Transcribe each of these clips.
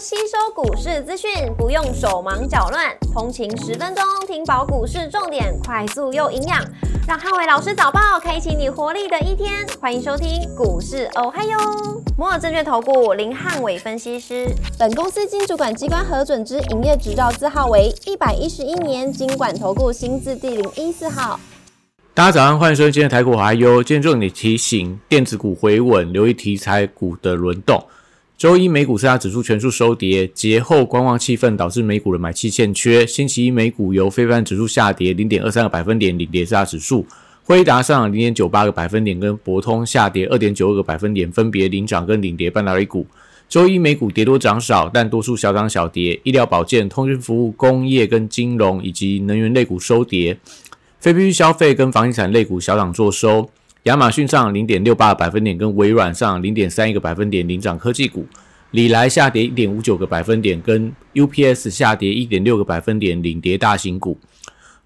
吸收股市资讯，不用手忙脚乱，通勤十分钟听饱股市重点，快速又营养，让汉伟老师早报开启你活力的一天。欢迎收听股市哦嗨哟，摩尔证券投顾林汉伟分析师，本公司经主管机关核准之营业执照字号为一百一十一年经管投顾新字第零一四号。大家早上，欢迎收听今天的台股还优。今天重点提醒：电子股回稳，留意题材股的轮动。周一美股四大指数全数收跌，节后观望气氛导致美股的买气欠缺。星期一美股由非凡指数下跌零点二三个百分点领跌四大指数，辉达上涨零点九八个百分点，跟博通下跌二点九二个百分点，分别领涨跟领跌半导体股。周一美股跌多涨少，但多数小涨小跌，医疗保健、通讯服务、工业跟金融以及能源类股收跌，非必需消费跟房地产类股小涨作收。亚马逊上零点六八个百分点，跟微软上零点三一个百分点领涨科技股；里来下跌一点五九个百分点，跟 UPS 下跌一点六个百分点领跌大型股。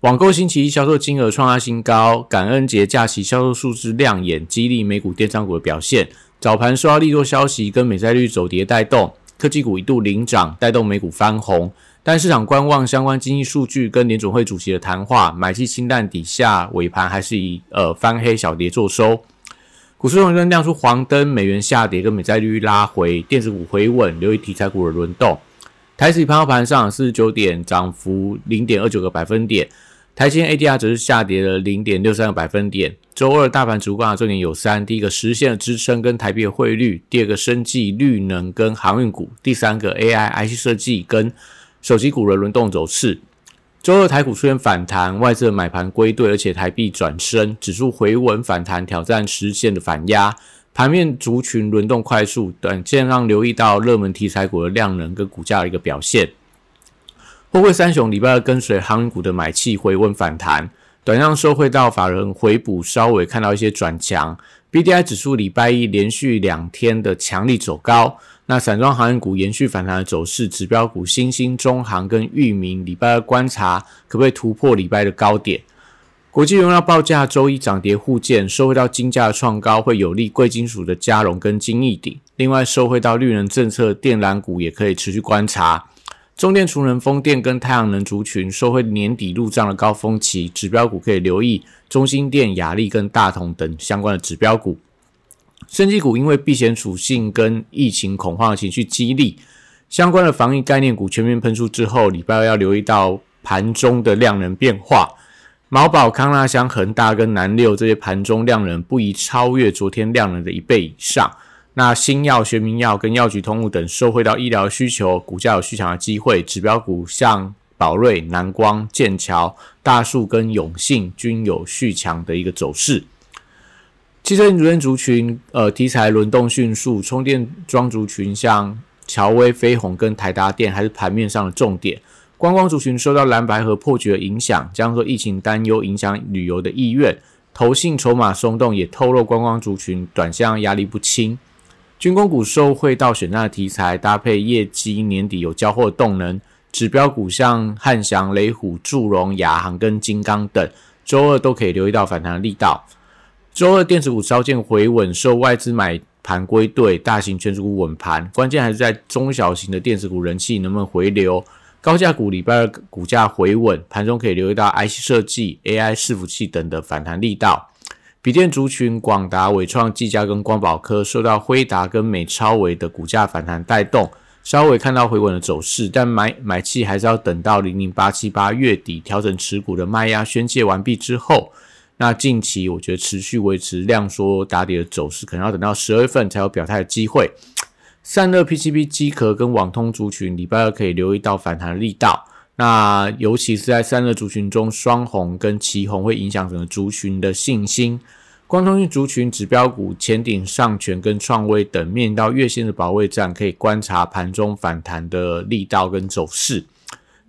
网购星期一销售金额创下新高，感恩节假期销售数字亮眼，激励美股电商股的表现。早盘受到利多消息跟美债率走跌带动，科技股一度领涨，带动美股翻红。但市场观望相关经济数据跟联总会主席的谈话，买气清淡底下，尾盘还是以呃翻黑小跌做收。股市中亮出黄灯，美元下跌跟美债率拉回，电子股回稳，留意题材股的轮动。台指盘后盘上四十九点，涨幅零点二九个百分点。台积 ADR 则是下跌了零点六三个百分点。周二大盘主观重点有三：第一个实现了支撑跟台币的汇率；第二个生技、绿能跟航运股；第三个 AI、IC 设计跟手机股的轮动走势，周二台股出现反弹，外资买盘归队，而且台币转升，指数回稳反弹，挑战实线的反压。盘面族群轮动快速，短线让留意到热门题材股的量能跟股价的一个表现。货柜三雄礼拜二跟随航运股的买气回稳反弹，短上收回到法人回补，稍微看到一些转强。B D I 指数礼拜一连续两天的强力走高。那散装航运股延续反弹的走势，指标股新兴、中航跟裕民礼拜二观察可不可以突破礼拜的高点。国际原料报价周一涨跌互见，收回到金价的创高会有利贵金属的加融跟金翼顶。另外，收回到绿能政策电缆股也可以持续观察。中电、储能、风电跟太阳能族群收回年底入账的高峰期，指标股可以留意中心电、雅力跟大同等相关的指标股。升级股因为避险属性跟疫情恐慌的情绪激励，相关的防疫概念股全面喷出之后，礼拜二要留意到盘中的量能变化。毛宝、康纳香、恒大跟南六这些盘中量能不宜超越昨天量能的一倍以上。那新药、学名药跟药局通路等受惠到医疗需求，股价有续强的机会。指标股像宝瑞、南光、剑桥、大树跟永信均有续强的一个走势。汽车零组件族群，呃，题材轮动迅速，充电桩族群像乔威、飞鸿跟台达电还是盘面上的重点。观光族群受到蓝白和破局的影响，将说疫情担忧影响旅游的意愿，投信筹码松动也透露观光族群短向压力不轻。军工股受惠到选战的题材，搭配业绩年底有交货动能，指标股像汉翔、雷虎、祝融、亚航跟金刚等，周二都可以留意到反弹的力道。周二电子股稍见回稳，受外资买盘归队，大型全股稳盘，关键还是在中小型的电子股人气能不能回流。高价股礼拜二股价回稳，盘中可以留意到 IC 设计、AI 伺服器等的反弹力道。笔电族群广达、伟创、技嘉跟光宝科受到辉达跟美超维的股价反弹带动，稍微看到回稳的走势，但买买气还是要等到零零八七八月底调整持股的卖压宣泄完毕之后。那近期我觉得持续维持量缩打底的走势，可能要等到十二月份才有表态的机会。散热 PCB 机壳跟网通族群，礼拜二可以留意到反弹的力道。那尤其是在散热族群中，双红跟旗红会影响整个族群的信心。光通讯族群指标股前顶上权跟创威等面到月线的保卫战，可以观察盘中反弹的力道跟走势。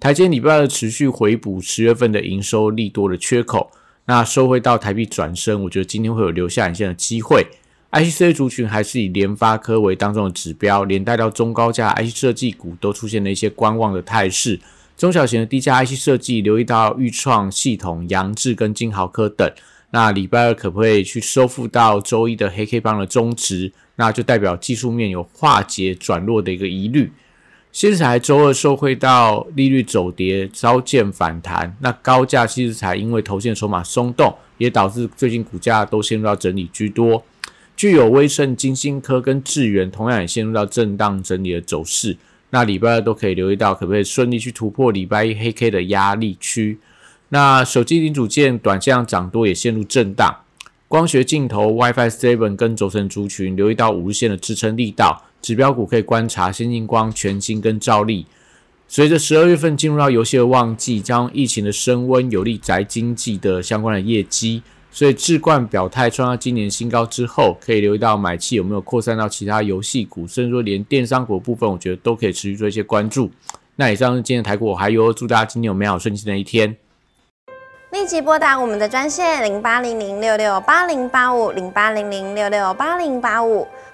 台积礼拜二持续回补十月份的营收利多的缺口。那收回到台币转升，我觉得今天会有留下影线的机会。ICC 族群还是以联发科为当中的指标，连带到中高价 IC 设计股都出现了一些观望的态势。中小型的低价 IC 设计，留意到裕创系统、扬智跟金豪科等。那礼拜二可不可以去收复到周一的黑 K 棒的中值？那就代表技术面有化解转弱的一个疑虑。西石材周二受惠到利率走跌，稍见反弹。那高价西石材因为头线筹码松动，也导致最近股价都陷入到整理居多。具有威盛、金星科跟智源同样也陷入到震荡整理的走势。那礼拜二都可以留意到，可不可以顺利去突破礼拜一黑 K 的压力区？那手机零组件短线上涨多也陷入震荡。光学镜头、WiFi Seven 跟轴承族群留意到五日线的支撑力道。指标股可以观察先进光、全新跟兆利。随着十二月份进入到游戏的旺季，将疫情的升温，有利宅经济的相关的业绩，所以置冠表态创到今年新高之后，可以留意到买气有没有扩散到其他游戏股，甚至说连电商股部分，我觉得都可以持续做一些关注。那以上是今天的台股，我还有祝大家今天有美好顺心的一天。立即拨打我们的专线零八零零六六八零八五零八零零六六八零八五。